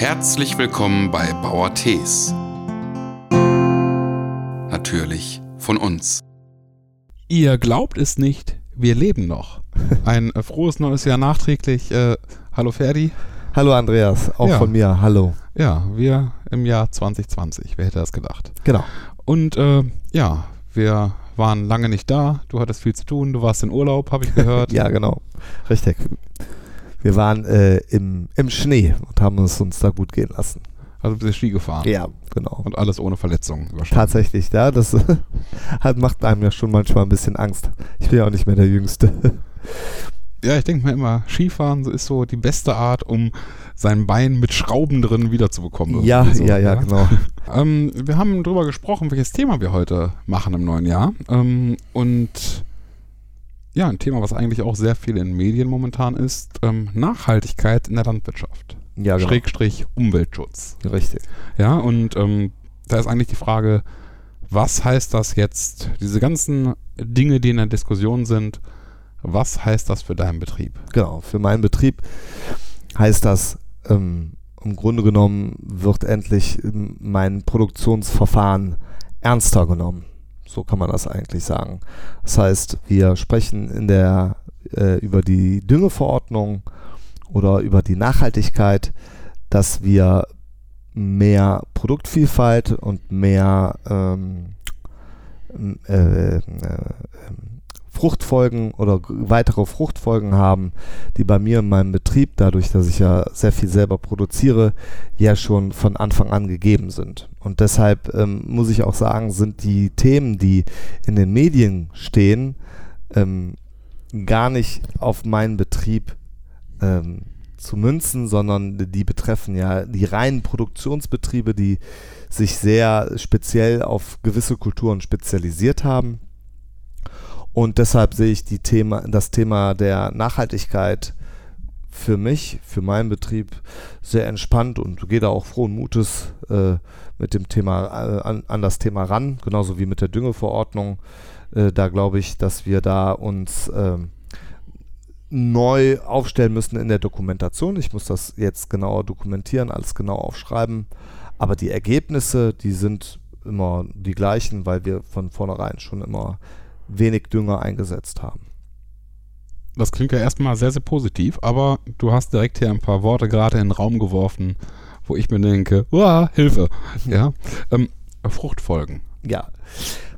Herzlich willkommen bei Bauer Tees. Natürlich von uns. Ihr glaubt es nicht, wir leben noch. Ein äh, frohes neues Jahr nachträglich. Äh, hallo Ferdi. Hallo Andreas, auch Ja. von mir. Hallo. Ja, wir im Jahr 2020. Wer hätte das gedacht? Genau. Und äh, ja, wir waren lange nicht da. Du hattest viel zu tun. Du warst in Urlaub, habe ich gehört. Ja, genau. Richtig. Wir waren äh, im, im Schnee und haben es uns da gut gehen lassen. Also bist du Ski gefahren. Ja, genau. Und alles ohne Verletzungen überstanden. Tatsächlich, ja, das hat, macht einem ja schon manchmal ein bisschen Angst. Ich bin ja auch nicht mehr der Jüngste. Ja, ich denke mir immer, Skifahren ist so die beste Art, um sein Bein mit Schrauben drin wiederzubekommen. Ja, so, ja, ja, genau. Ähm, wir haben darüber gesprochen, welches Thema wir heute machen im neuen Jahr. Ähm, und ja, ein Thema, was eigentlich auch sehr viel in Medien momentan ist, ähm, Nachhaltigkeit in der Landwirtschaft. Ja, genau. Schrägstrich Umweltschutz. Richtig. Ja, und ähm, da ist eigentlich die Frage, was heißt das jetzt, diese ganzen Dinge, die in der Diskussion sind, was heißt das für deinen Betrieb? Genau. Für meinen Betrieb heißt das, ähm, im Grunde genommen wird endlich ähm, mein Produktionsverfahren ernster genommen. So kann man das eigentlich sagen. Das heißt, wir sprechen in der, äh, über die Düngeverordnung oder über die Nachhaltigkeit, dass wir mehr Produktvielfalt und mehr ähm, äh, äh, Fruchtfolgen oder weitere Fruchtfolgen haben, die bei mir in meinem Betrieb, dadurch, dass ich ja sehr viel selber produziere, ja schon von Anfang an gegeben sind. Und deshalb ähm, muss ich auch sagen, sind die Themen, die in den Medien stehen, ähm, gar nicht auf meinen Betrieb ähm, zu münzen, sondern die betreffen ja die reinen Produktionsbetriebe, die sich sehr speziell auf gewisse Kulturen spezialisiert haben. Und deshalb sehe ich die Thema, das Thema der Nachhaltigkeit für mich, für meinen Betrieb sehr entspannt und gehe da auch frohen Mutes äh, mit dem Thema äh, an, an das Thema ran, genauso wie mit der Düngeverordnung. Äh, da glaube ich, dass wir da uns ähm, neu aufstellen müssen in der Dokumentation. Ich muss das jetzt genauer dokumentieren, alles genau aufschreiben. Aber die Ergebnisse, die sind immer die gleichen, weil wir von vornherein schon immer wenig Dünger eingesetzt haben. Das klingt ja erstmal sehr, sehr positiv, aber du hast direkt hier ein paar Worte gerade in den Raum geworfen, wo ich mir denke, uah, Hilfe. Ja, ähm, Fruchtfolgen. Ja.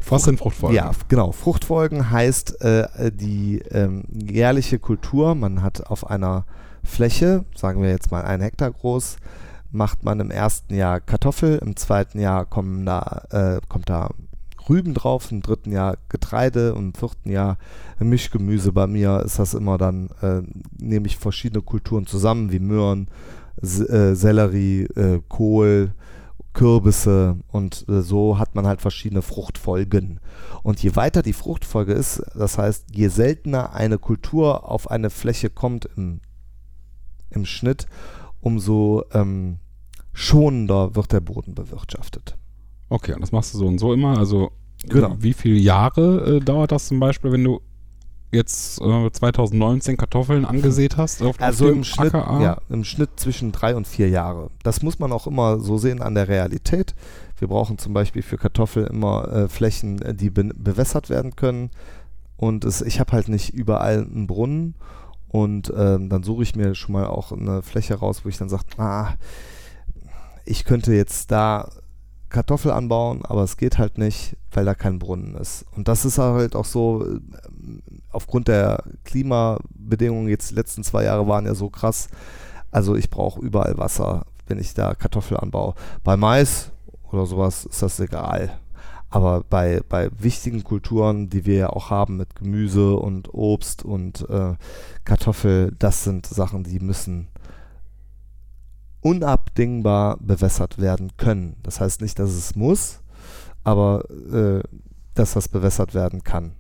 Was sind Fruchtfolgen? Ja, genau. Fruchtfolgen heißt äh, die ähm, jährliche Kultur. Man hat auf einer Fläche, sagen wir jetzt mal ein Hektar groß, macht man im ersten Jahr Kartoffel, im zweiten Jahr kommen da, äh, kommt da Rüben drauf, im dritten Jahr Getreide und im vierten Jahr Mischgemüse. Bei mir ist das immer dann, äh, nehme ich verschiedene Kulturen zusammen, wie Möhren, äh, Sellerie, äh, Kohl, Kürbisse und äh, so hat man halt verschiedene Fruchtfolgen. Und je weiter die Fruchtfolge ist, das heißt, je seltener eine Kultur auf eine Fläche kommt im, im Schnitt, umso ähm, schonender wird der Boden bewirtschaftet. Okay, und das machst du so und so immer. Also, Genau. wie viele Jahre äh, dauert das zum Beispiel, wenn du jetzt äh, 2019 Kartoffeln angesät hast? Auf, Also im Schnitt, ja, im Schnitt zwischen drei und vier Jahre. Das muss man auch immer so sehen an der Realität. Wir brauchen zum Beispiel für Kartoffeln immer äh, Flächen, äh, die be bewässert werden können. Und es, ich habe halt nicht überall einen Brunnen. Und ähm, dann suche ich mir schon mal auch eine Fläche raus, wo ich dann sage, ah, ich könnte jetzt da Kartoffel anbauen, aber es geht halt nicht, weil da kein Brunnen ist. Und das ist halt auch so, äh, aufgrund der Klimabedingungen, jetzt die letzten zwei Jahre waren ja so krass. Also ich brauche überall Wasser, wenn ich da Kartoffel anbaue. Bei Mais oder sowas ist das egal. Aber bei, bei wichtigen Kulturen, die wir ja auch haben mit Gemüse und Obst und äh, Kartoffel, das sind Sachen, die müssen unabdingbar bewässert werden können. Das heißt nicht, dass es muss, aber äh, dass das bewässert werden kann.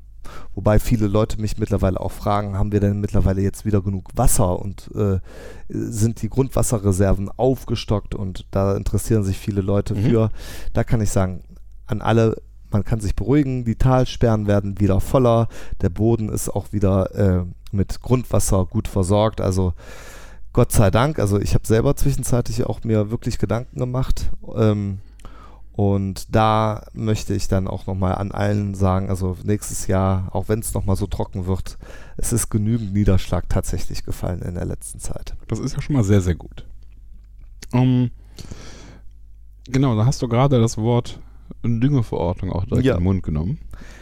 Wobei viele Leute mich mittlerweile auch fragen, haben wir denn mittlerweile jetzt wieder genug Wasser und äh, sind die Grundwasserreserven aufgestockt und da interessieren sich viele Leute Mhm. für. Da kann ich sagen, an alle, man kann sich beruhigen, die Talsperren werden wieder voller, der Boden ist auch wieder äh, mit Grundwasser gut versorgt. Also Gott sei Dank, also ich habe selber zwischenzeitlich auch mir wirklich Gedanken gemacht. Ähm, und da möchte ich dann auch nochmal an allen sagen, also nächstes Jahr, auch wenn es nochmal so trocken wird, es ist genügend Niederschlag tatsächlich gefallen in der letzten Zeit. Das ist ja schon mal sehr, sehr gut. Um, genau, da hast du gerade das Wort Düngeverordnung auch direkt Ja. in den Mund genommen.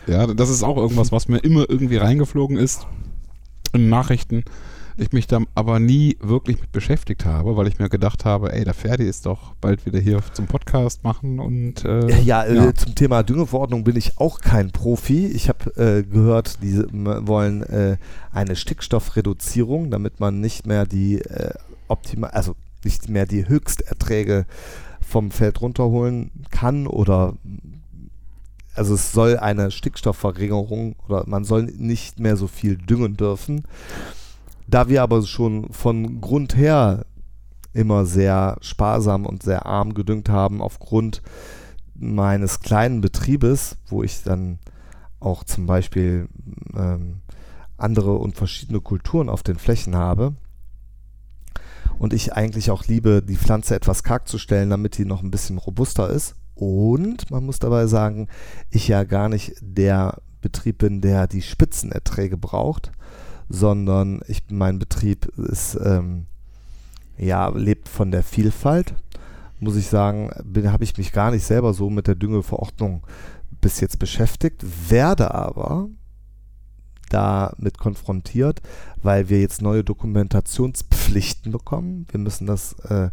Ja, das ist auch irgendwas, was mir immer irgendwie reingeflogen ist in Nachrichten. Ich mich da aber nie wirklich mit beschäftigt habe, weil ich mir gedacht habe, ey, der Ferdi ist doch bald wieder hier zum Podcast machen und äh, Ja, äh, ja. zum Thema Düngeverordnung bin ich auch kein Profi. Ich habe äh, gehört, die wollen äh, eine Stickstoffreduzierung, damit man nicht mehr die äh, optimal, also nicht mehr die Höchsterträge vom Feld runterholen kann oder also es soll eine Stickstoffverringerung oder man soll nicht mehr so viel düngen dürfen. Da wir aber schon von Grund her immer sehr sparsam und sehr arm gedüngt haben aufgrund meines kleinen Betriebes, wo ich dann auch zum Beispiel ähm, andere und verschiedene Kulturen auf den Flächen habe. Und ich eigentlich auch liebe, die Pflanze etwas karg zu stellen, damit die noch ein bisschen robuster ist. Und man muss dabei sagen, ich ja gar nicht der Betrieb bin, der die Spitzenerträge braucht, sondern ich, mein Betrieb ist, ähm, ja, lebt von der Vielfalt muss ich sagen, habe ich mich gar nicht selber so mit der Düngeverordnung bis jetzt beschäftigt, werde aber damit konfrontiert, weil wir jetzt neue Dokumentationspflichten bekommen. Wir müssen das äh,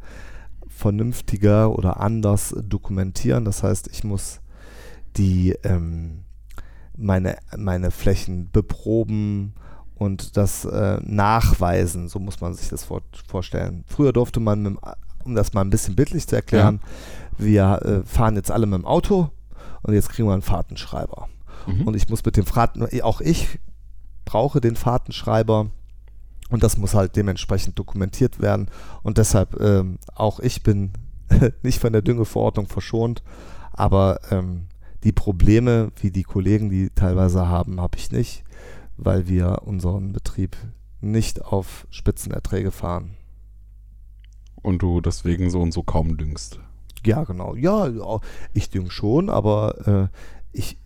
vernünftiger oder anders dokumentieren. Das heißt, ich muss die ähm, meine, meine Flächen beproben und das äh, nachweisen. So muss man sich das vor, vorstellen. Früher durfte man, mit, dem- um das mal ein bisschen bildlich zu erklären, wir äh, fahren jetzt alle mit dem Auto und jetzt kriegen wir einen Fahrtenschreiber. Mhm. Und ich muss mit dem Fahrten, auch ich brauche den Fahrtenschreiber und das muss halt dementsprechend dokumentiert werden. Und deshalb, ähm, auch ich bin nicht von der Düngeverordnung verschont, aber ähm, die Probleme, wie die Kollegen die teilweise haben, habe ich nicht, weil wir unseren Betrieb nicht auf Spitzenerträge fahren. und du deswegen so und so kaum düngst. Ja, genau. Ja, ich dünge schon, aber äh, ich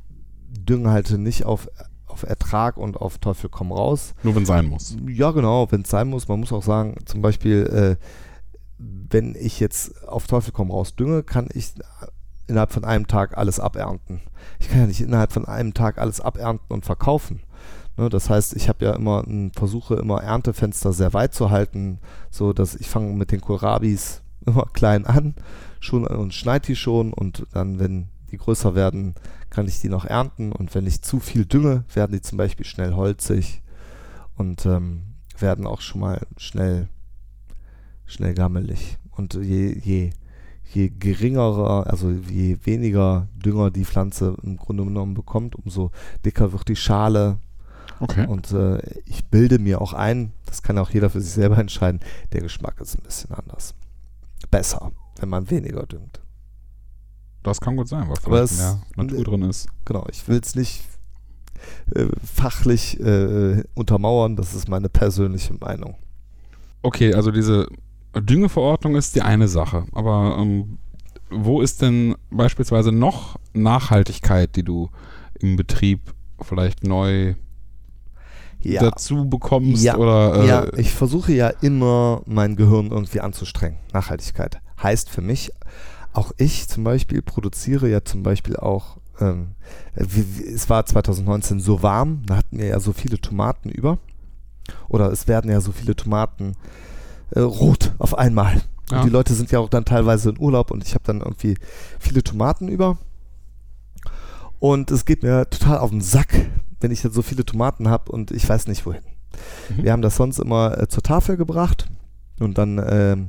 dünge halt nicht auf, auf Ertrag und auf Teufel komm raus. Nur wenn sein muss. Ja, genau, wenn es sein muss. Man muss auch sagen, zum Beispiel, äh, wenn ich jetzt auf Teufel komm raus dünge, kann ich innerhalb von einem Tag alles abernten. Ich kann ja nicht innerhalb von einem Tag alles abernten und verkaufen. Ne, das heißt, ich habe ja immer ein, versuche immer Erntefenster sehr weit zu halten, so dass ich fange mit den Kohlrabis immer klein an schon und schneide die schon und dann, wenn die größer werden, kann ich die noch ernten und wenn ich zu viel dünge, werden die zum Beispiel schnell holzig und ähm, werden auch schon mal schnell schnell gammelig und je, je je geringerer, also je weniger Dünger die Pflanze im Grunde genommen bekommt, umso dicker wird die Schale. Okay. Und äh, ich bilde mir auch ein, das kann auch jeder für sich selber entscheiden, der Geschmack ist ein bisschen anders. Besser, wenn man weniger düngt. Das kann gut sein, weil vielleicht mehr Natur drin ist. Genau, ich will es nicht äh, fachlich äh, untermauern, das ist meine persönliche Meinung. Okay, also diese Düngeverordnung ist die eine Sache, aber ähm, wo ist denn beispielsweise noch Nachhaltigkeit, die du im Betrieb vielleicht neu Ja. dazu bekommst Ja, oder äh, ja, ich versuche ja immer mein Gehirn irgendwie anzustrengen. Nachhaltigkeit heißt für mich, auch ich zum Beispiel produziere ja zum Beispiel auch, ähm, wie, wie, es war 2019 so warm, da hatten wir ja so viele Tomaten über. Oder es werden ja so viele Tomaten äh, rot auf einmal. Ja. Die Leute sind ja auch dann teilweise in Urlaub und ich habe dann irgendwie viele Tomaten über. Und es geht mir total auf den Sack, wenn ich jetzt so viele Tomaten habe und ich weiß nicht wohin. Mhm. Wir haben das sonst immer äh, zur Tafel gebracht und dann ähm,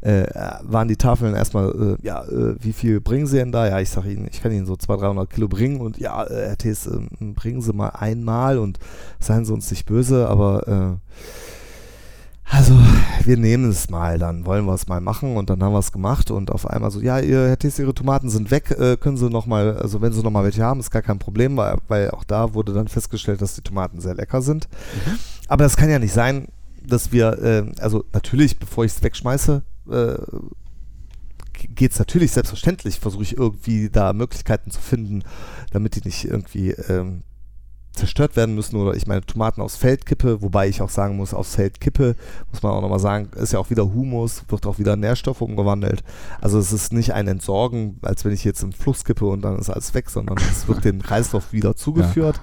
äh, waren die Tafeln erstmal, äh, ja, äh, wie viel bringen Sie denn da? Ja, ich sage Ihnen, ich kann Ihnen so 200, 300 Kilo bringen und ja, äh, Herr Thees, äh, bringen Sie mal einmal und seien Sie uns nicht böse, aber äh, also, wir nehmen es mal, dann wollen wir es mal machen und dann haben wir es gemacht und auf einmal so, ja, ihr, Herr Thies, Ihre Tomaten sind weg, äh, können Sie nochmal, also wenn Sie nochmal welche haben, ist gar kein Problem, weil, weil auch da wurde dann festgestellt, dass die Tomaten sehr lecker sind. Aber das kann ja nicht sein, dass wir, äh, also natürlich, bevor ich es wegschmeiße, äh, geht es natürlich selbstverständlich, versuche ich irgendwie da Möglichkeiten zu finden, damit die nicht irgendwie ähm, zerstört werden müssen oder ich meine Tomaten aufs Feld kippe, wobei ich auch sagen muss, aufs Feld kippe, muss man auch nochmal sagen, ist ja auch wieder Humus, wird auch wieder Nährstoff umgewandelt. Also es ist nicht ein Entsorgen, als wenn ich jetzt im Fluss kippe und dann ist alles weg, sondern es wird dem Kreislauf wieder zugeführt. Ja.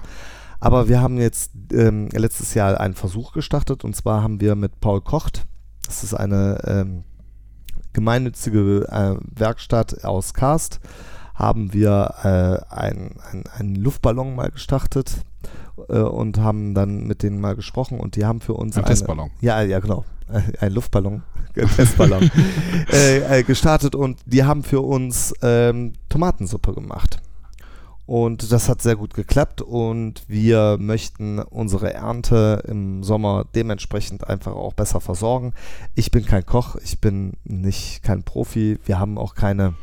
Aber wir haben jetzt ähm, letztes Jahr einen Versuch gestartet und zwar haben wir mit Paul Kocht, das ist eine ähm, gemeinnützige äh, Werkstatt aus Karst, haben wir äh, einen ein Luftballon mal gestartet äh, und haben dann mit denen mal gesprochen und die haben für uns ein eine, Testballon. Ja, ja, genau. Ein Luftballon, ein Testballon äh, äh, gestartet und die haben für uns ähm, Tomatensuppe gemacht. Und das hat sehr gut geklappt und wir möchten unsere Ernte im Sommer dementsprechend einfach auch besser versorgen. Ich bin kein Koch, ich bin nicht kein Profi, wir haben auch keine,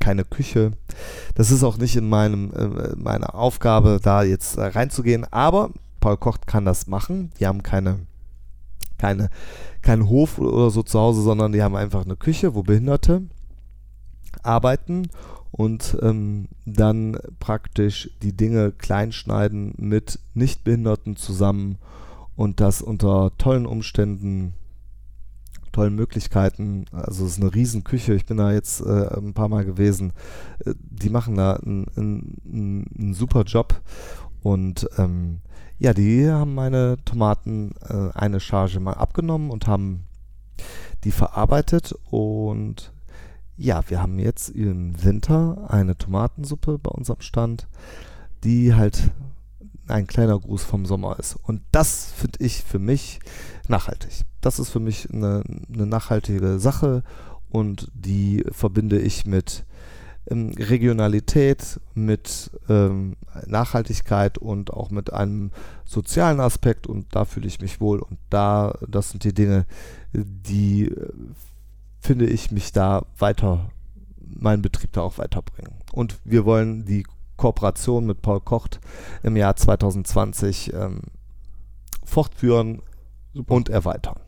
keine Küche. Das ist auch nicht in meinem, äh, meiner Aufgabe, da jetzt äh, reinzugehen, aber Paul Koch kann das machen. Die haben keine, keine, keinen Hof oder so zu Hause, sondern die haben einfach eine Küche, wo Behinderte arbeiten und ähm, dann praktisch die Dinge kleinschneiden mit Nichtbehinderten zusammen und das unter tollen Umständen, tollen Möglichkeiten. Also es ist eine Riesenküche. Ich bin da jetzt äh, ein paar Mal gewesen. Äh, die machen da einen, einen, einen super Job und ähm, ja, die haben meine Tomaten äh, eine Charge mal abgenommen und haben die verarbeitet und ja, wir haben jetzt im Winter eine Tomatensuppe bei uns am Stand, die halt ein kleiner Gruß vom Sommer ist. Und das finde ich für mich nachhaltig. Das ist für mich eine, eine nachhaltige Sache und die verbinde ich mit ähm, Regionalität, mit ähm, Nachhaltigkeit und auch mit einem sozialen Aspekt und da fühle ich mich wohl und da, das sind die Dinge, die äh, finde ich, mich da weiter, meinen Betrieb da auch weiterbringen. Und wir wollen die Kooperation mit Paul Kocht im Jahr 2020 ähm, fortführen Super. und erweitern.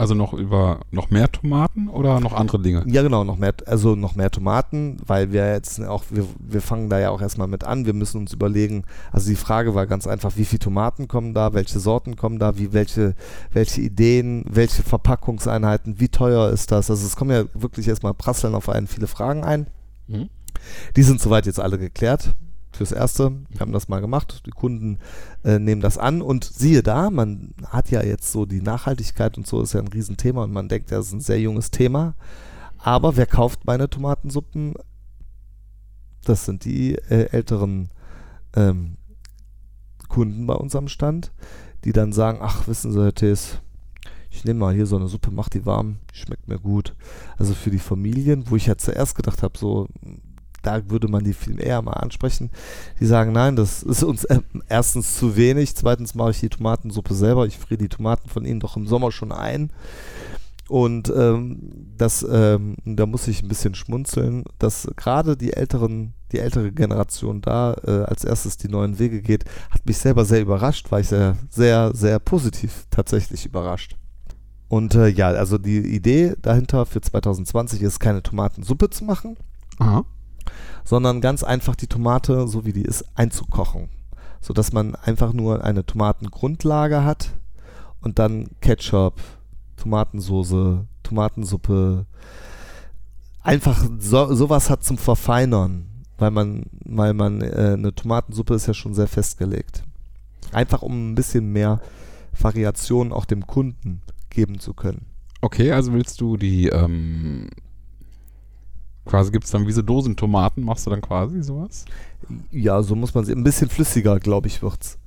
Also noch über noch mehr Tomaten oder noch andere Dinge? Ja, genau, noch mehr, also noch mehr Tomaten, weil wir jetzt auch, wir, wir fangen da ja auch erstmal mit an. Wir müssen uns überlegen, also die Frage war ganz einfach, wie viele Tomaten kommen da, welche Sorten kommen da, wie, welche, welche Ideen, welche Verpackungseinheiten, wie teuer ist das? Also es kommen ja wirklich erstmal prasseln auf einen viele Fragen ein. Mhm. Die sind soweit jetzt alle geklärt fürs Erste. Wir haben das mal gemacht. Die Kunden äh, nehmen das an und siehe da, man hat ja jetzt so die Nachhaltigkeit und so ist ja ein Riesenthema und man denkt, das ist ein sehr junges Thema. Aber wer kauft meine Tomatensuppen? Das sind die äh, älteren ähm, Kunden bei uns am Stand, die dann sagen, ach, wissen Sie, Herr Thees, ich nehme mal hier so eine Suppe, mach die warm, schmeckt mir gut. Also für die Familien, wo ich ja zuerst gedacht habe, so da würde man die viel eher mal ansprechen. Die sagen, nein, das ist uns äh, erstens zu wenig, zweitens mache ich die Tomatensuppe selber, ich friere die Tomaten von ihnen doch im Sommer schon ein. Und ähm, das, ähm, da muss ich ein bisschen schmunzeln, dass gerade die älteren, die ältere Generation da äh, als erstes die neuen Wege geht, hat mich selber sehr überrascht, war ich sehr, sehr, sehr positiv tatsächlich überrascht. Und äh, ja, also die Idee dahinter für 2020 ist, keine Tomatensuppe zu machen, Aha sondern ganz einfach die Tomate, so wie die ist, einzukochen. Sodass man einfach nur eine Tomatengrundlage hat und dann Ketchup, Tomatensoße, Tomatensuppe, einfach so, sowas hat zum Verfeinern, weil man, weil man äh, eine Tomatensuppe ist ja schon sehr festgelegt. Einfach um ein bisschen mehr Variation auch dem Kunden geben zu können. Okay, also willst du die ähm, Quasi gibt es dann wie so Dosentomaten, machst du dann quasi sowas? Ja, so muss man sie. Ein bisschen flüssiger, glaube ich, wird's.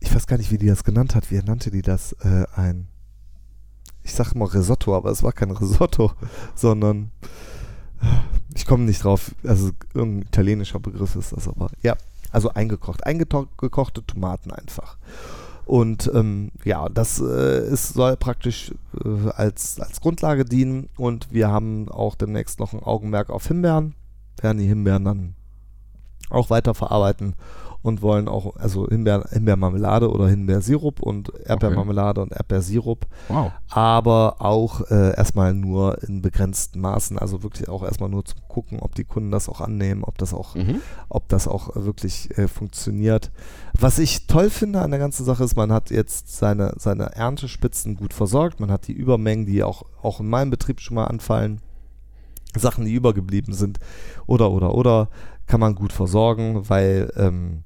Ich weiß gar nicht, wie die das genannt hat. Wie nannte die das? Äh, ein. Ich sag mal Risotto, aber es war kein Risotto, sondern. Ich komme nicht drauf. Also irgendein italienischer Begriff ist das aber. Ja, also eingekocht. Eingekochte Tomaten einfach. Und ähm, ja, das äh, ist, soll praktisch äh, als, als Grundlage dienen. Und wir haben auch demnächst noch ein Augenmerk auf Himbeeren. Werden die Himbeeren dann auch weiter verarbeiten und wollen auch, also Himbeer, Himbeermarmelade oder Himbeersirup und Erdbeermarmelade und Erdbeersirup. Wow. Aber auch äh, erstmal nur in begrenzten Maßen, also wirklich auch erstmal nur zum Gucken, ob die Kunden das auch annehmen, ob das auch, Mhm. ob das auch wirklich äh, funktioniert. Was ich toll finde an der ganzen Sache ist, man hat jetzt seine, seine Erntespitzen gut versorgt, man hat die Übermengen, die auch, auch in meinem Betrieb schon mal anfallen, Sachen, die übergeblieben sind, oder, oder, oder, kann man gut versorgen, weil ähm,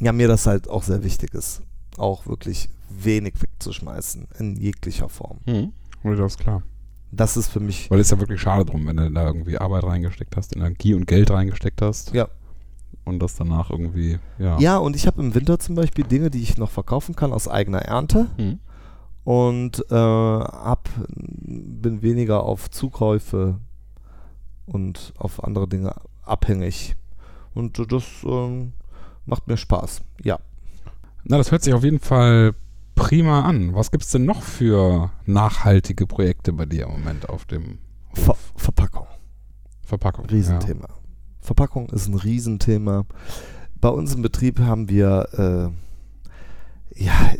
ja, mir das halt auch sehr wichtig ist, auch wirklich wenig wegzuschmeißen, in jeglicher Form. Mhm. Oder das ist klar. Das ist für mich, Weil es ist ja wirklich schade drum, wenn du da irgendwie Arbeit reingesteckt hast, Energie und Geld reingesteckt hast. Ja. Und das danach irgendwie, ja. ja, und ich habe im Winter zum Beispiel Dinge, die ich noch verkaufen kann aus eigener Ernte. Mhm. und äh, hab, bin weniger auf Zukäufe und auf andere Dinge abhängig. Und das ähm, macht mir Spaß. Ja. Na, das hört sich auf jeden Fall prima an. Was gibt es denn noch für nachhaltige Projekte bei dir im Moment auf dem Ver Hof? Verpackung. Verpackung? Riesenthema. Verpackung ist ein Riesenthema. Bei uns im Betrieb haben wir, äh, ja,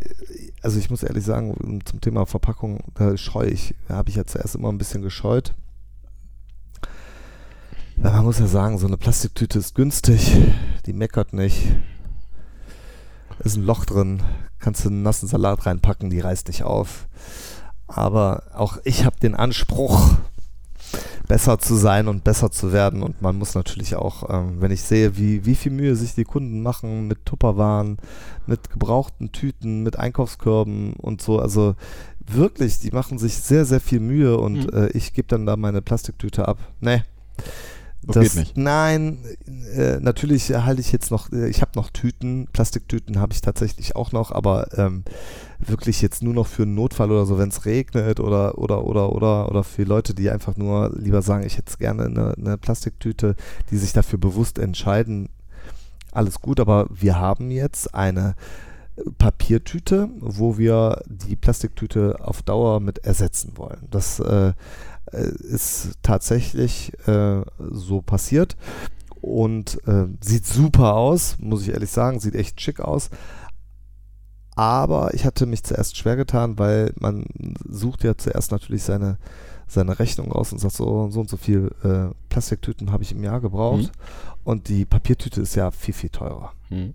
also ich muss ehrlich sagen, zum Thema Verpackung, da scheue ich, habe ich ja zuerst immer ein bisschen gescheut. Weil man muss ja sagen, so eine Plastiktüte ist günstig, die meckert nicht. Ist ein Loch drin, kannst du einen nassen Salat reinpacken, die reißt nicht auf. Aber auch ich habe den Anspruch, besser zu sein und besser zu werden. Und man muss natürlich auch, ähm, wenn ich sehe, wie, wie viel Mühe sich die Kunden machen mit Tupperwaren, mit gebrauchten Tüten, mit Einkaufskörben und so, also wirklich, die machen sich sehr, sehr viel Mühe und Mhm. äh, ich gebe dann da meine Plastiktüte ab. Nee. Das geht nicht. Nein, äh, natürlich halte ich jetzt noch, äh, ich habe noch Tüten, Plastiktüten habe ich tatsächlich auch noch, aber ähm, wirklich jetzt nur noch für einen Notfall oder so, wenn es regnet oder oder oder oder oder für Leute, die einfach nur lieber sagen, ich hätte gerne eine, eine Plastiktüte, die sich dafür bewusst entscheiden, alles gut, aber wir haben jetzt eine Papiertüte, wo wir die Plastiktüte auf Dauer mit ersetzen wollen. Das äh, äh, ist tatsächlich äh, so passiert und äh, sieht super aus, muss ich ehrlich sagen, sieht echt schick aus. Aber ich hatte mich zuerst schwer getan, weil man sucht ja zuerst natürlich seine, seine Rechnung aus und sagt so, so und so viel äh, Plastiktüten habe ich im Jahr gebraucht. Mhm. Und die Papiertüte ist ja viel, viel teurer. Mhm.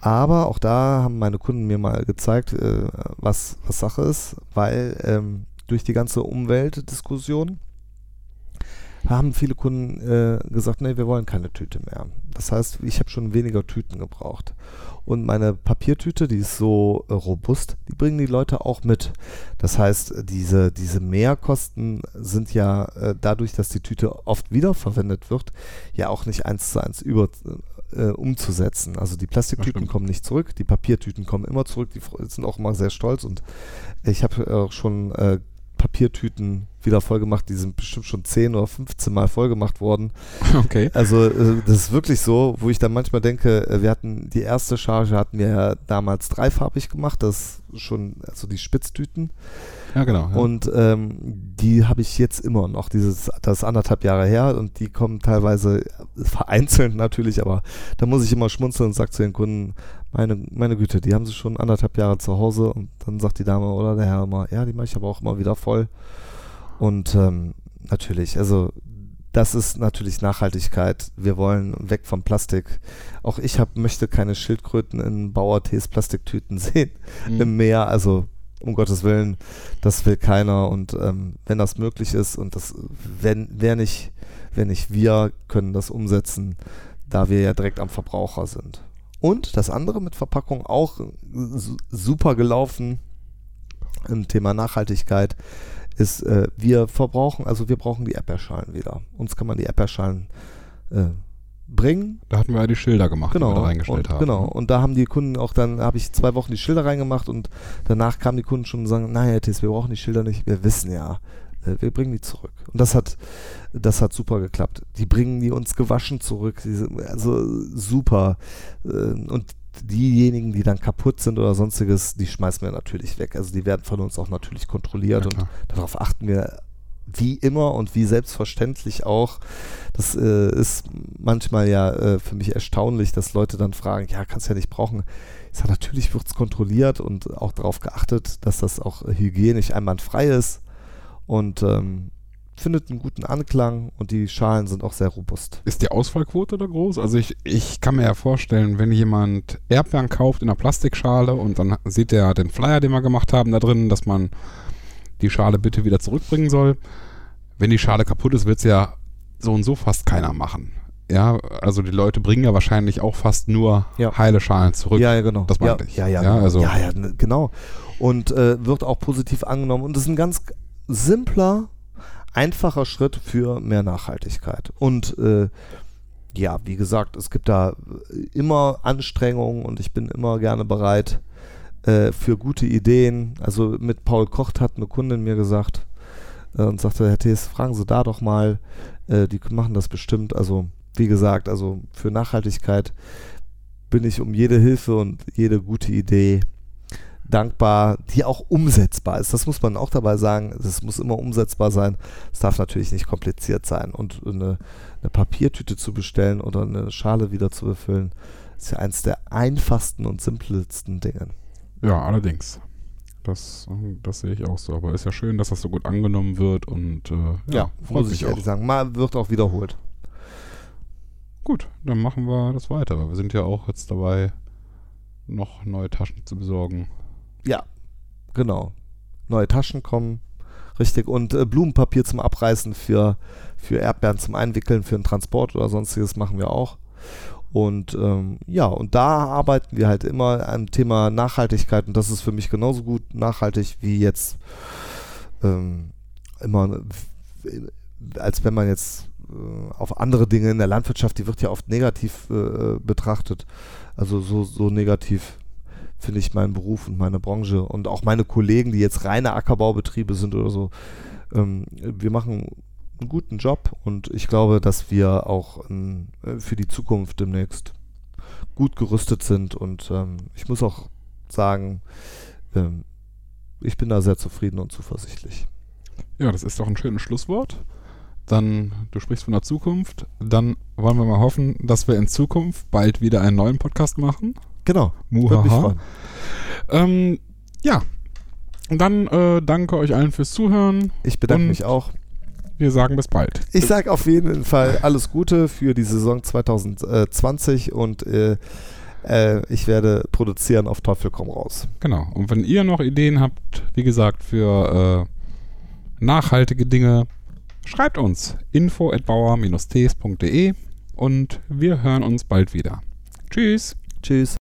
Aber auch da haben meine Kunden mir mal gezeigt, äh, was, was Sache ist, weil ähm, durch die ganze Umweltdiskussion haben viele Kunden äh, gesagt, nee, wir wollen keine Tüte mehr. Das heißt, ich habe schon weniger Tüten gebraucht. Und meine Papiertüte, die ist so äh, robust, die bringen die Leute auch mit. Das heißt, diese, diese Mehrkosten sind ja äh, dadurch, dass die Tüte oft wiederverwendet wird, ja auch nicht eins zu eins über, äh, umzusetzen. Also die Plastiktüten kommen nicht zurück, die Papiertüten kommen immer zurück, die sind auch immer sehr stolz und ich habe auch schon äh, Papiertüten wieder vollgemacht, die sind bestimmt schon 10 oder 15 Mal vollgemacht worden. Okay. Also äh, das ist wirklich so, wo ich dann manchmal denke, äh, wir hatten die erste Charge hatten wir ja damals dreifarbig gemacht, das ist schon, also die Spitztüten. Ja, genau. Ja. Und ähm, die habe ich jetzt immer noch. Dieses, das ist anderthalb Jahre her und die kommen teilweise vereinzelt natürlich, aber da muss ich immer schmunzeln und sage zu den Kunden, meine, meine Güte, die haben sie schon anderthalb Jahre zu Hause und dann sagt die Dame oder der Herr immer, ja, die mache ich aber auch immer wieder voll. Und ähm, natürlich, also das ist natürlich Nachhaltigkeit. Wir wollen weg vom Plastik. Auch ich hab, möchte keine Schildkröten in Bauertees Plastiktüten sehen Mhm. im Meer. Also um Gottes Willen, das will keiner. Und ähm, wenn das möglich ist und das, wenn, wer nicht, wer nicht wir, können das umsetzen, da wir ja direkt am Verbraucher sind. Und das andere mit Verpackung auch su- super gelaufen im Thema Nachhaltigkeit ist, äh, wir verbrauchen, also wir brauchen die Erdbeerschalen wieder. Uns kann man die Erdbeerschalen äh, bringen, Da hatten wir ja die Schilder gemacht, die wir Genau. da reingestellt und, haben. ne? Genau. Und da haben die Kunden auch dann, habe ich zwei Wochen die Schilder reingemacht und danach kamen die Kunden schon und sagen, Herr Tis, wir brauchen die Schilder nicht, wir wissen ja, äh, wir bringen die zurück. Und das hat, das hat super geklappt. Die bringen die uns gewaschen zurück, also super. Äh, Und diejenigen, die dann kaputt sind oder sonstiges, die schmeißen wir natürlich weg. Also die werden von uns auch natürlich kontrolliert Ja, und darauf achten wir wie immer und wie selbstverständlich auch, das äh, ist manchmal ja äh, für mich erstaunlich, dass Leute dann fragen, ja, kannst ja nicht brauchen. Ich sage, natürlich wird es kontrolliert und auch darauf geachtet, dass das auch hygienisch einwandfrei ist und ähm, findet einen guten Anklang und die Schalen sind auch sehr robust. Ist die Ausfallquote da groß? Also ich, ich kann mir ja vorstellen, wenn jemand Erdbeeren kauft in einer Plastikschale und dann sieht er den Flyer, den wir gemacht haben, da drin, dass man die Schale bitte wieder zurückbringen soll. Wenn die Schale kaputt ist, wird es ja so und so fast keiner machen. Ja, also die Leute bringen ja wahrscheinlich auch fast nur Ja. heile Schalen zurück. Ja, ja, genau. Das ja, meinte ich. Ja, ja, Ja, genau. also- ja, ja, genau. Und äh, wird auch positiv angenommen. Und das ist ein ganz simpler, einfacher Schritt für mehr Nachhaltigkeit. Und äh, ja, wie gesagt, es gibt da immer Anstrengungen und ich bin immer gerne bereit äh, für gute Ideen. Also mit Paul Kocht hat eine Kundin mir gesagt äh, und sagte, Herr Thees, fragen Sie da doch mal, äh, die machen das bestimmt. Also wie gesagt, also für Nachhaltigkeit bin ich um jede Hilfe und jede gute Idee dankbar, die auch umsetzbar ist. Das muss man auch dabei sagen. Es muss immer umsetzbar sein. Es darf natürlich nicht kompliziert sein. Und eine, eine Papiertüte zu bestellen oder eine Schale wieder zu befüllen, ist ja eins der einfachsten und simpelsten Dinge. Ja, allerdings. Das, das sehe ich auch so. Aber ist ja schön, dass das so gut angenommen wird und äh, ja, freut muss ich mich auch. ehrlich sagen. Mal wird auch wiederholt. Gut, dann machen wir das weiter. Wir sind ja auch jetzt dabei, noch neue Taschen zu besorgen. Ja, genau. Neue Taschen kommen. Richtig. Und äh, Blumenpapier zum Abreißen für, für Erdbeeren zum Einwickeln, für einen Transport oder sonstiges machen wir auch. Und ähm, ja, und da arbeiten wir halt immer am Thema Nachhaltigkeit und das ist für mich genauso gut nachhaltig wie jetzt ähm, immer, als wenn man jetzt äh, auf andere Dinge in der Landwirtschaft, die wird ja oft negativ äh, betrachtet. Also so, so negativ finde ich meinen Beruf und meine Branche und auch meine Kollegen, die jetzt reine Ackerbaubetriebe sind oder so. Ähm, wir machen einen guten Job und ich glaube, dass wir auch ähm, äh, für die Zukunft demnächst gut gerüstet sind und ähm, ich muss auch sagen, ähm, ich bin da sehr zufrieden und zuversichtlich. Ja, das ist doch ein schönes Schlusswort. Dann, du sprichst von der Zukunft. Dann wollen wir mal hoffen, dass wir in Zukunft bald wieder einen neuen Podcast machen. Genau, Muhaha. Ähm, ja. Und dann äh, danke euch allen fürs Zuhören. Ich bedanke Und- mich auch. Wir sagen bis bald. Ich sage auf jeden Fall alles Gute für die Saison 2020 und äh, äh, ich werde produzieren auf Teufel komm raus. Genau. Und wenn ihr noch Ideen habt, wie gesagt, für äh, nachhaltige Dinge, schreibt uns info at bauer-ts.de und wir hören uns bald wieder. Tschüss. Tschüss.